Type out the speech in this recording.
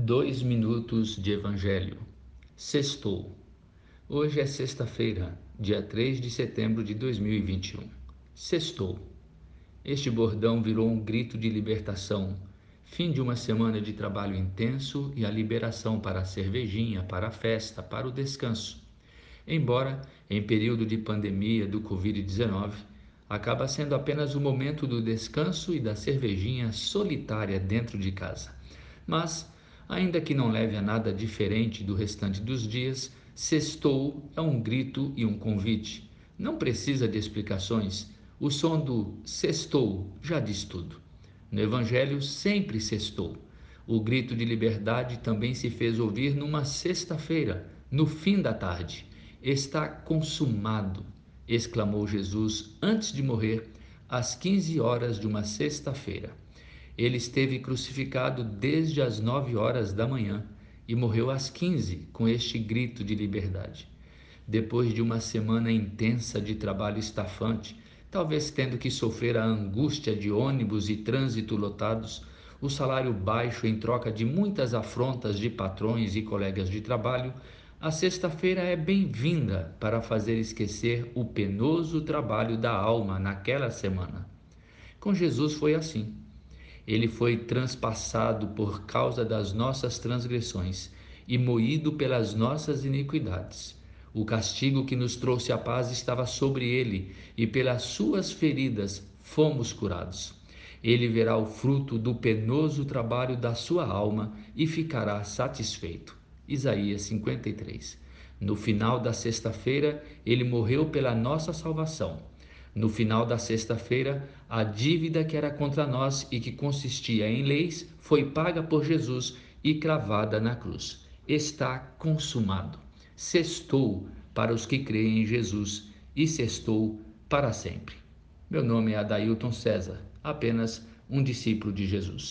Dois minutos de Evangelho. Sextou. Hoje é sexta-feira, dia 3 de setembro de 2021. Sextou. Este bordão virou um grito de libertação, fim de uma semana de trabalho intenso e a liberação para a cervejinha, para a festa, para o descanso. Embora, em período de pandemia do Covid-19, acaba sendo apenas o momento do descanso e da cervejinha solitária dentro de casa. Mas Ainda que não leve a nada diferente do restante dos dias, sextou é um grito e um convite. Não precisa de explicações. O som do sextou já diz tudo. No Evangelho sempre sextou. O grito de liberdade também se fez ouvir numa sexta-feira, no fim da tarde. Está consumado, exclamou Jesus antes de morrer, às 15 horas de uma sexta-feira. Ele esteve crucificado desde as nove horas da manhã e morreu às quinze com este grito de liberdade. Depois de uma semana intensa de trabalho estafante, talvez tendo que sofrer a angústia de ônibus e trânsito lotados, o salário baixo em troca de muitas afrontas de patrões e colegas de trabalho, a sexta-feira é bem-vinda para fazer esquecer o penoso trabalho da alma naquela semana. Com Jesus foi assim. Ele foi transpassado por causa das nossas transgressões e moído pelas nossas iniquidades. O castigo que nos trouxe a paz estava sobre ele, e pelas suas feridas fomos curados. Ele verá o fruto do penoso trabalho da sua alma e ficará satisfeito. Isaías 53. No final da sexta-feira, ele morreu pela nossa salvação no final da sexta-feira, a dívida que era contra nós e que consistia em leis foi paga por Jesus e cravada na cruz. Está consumado. Sextou para os que creem em Jesus e sextou para sempre. Meu nome é Adailton César, apenas um discípulo de Jesus.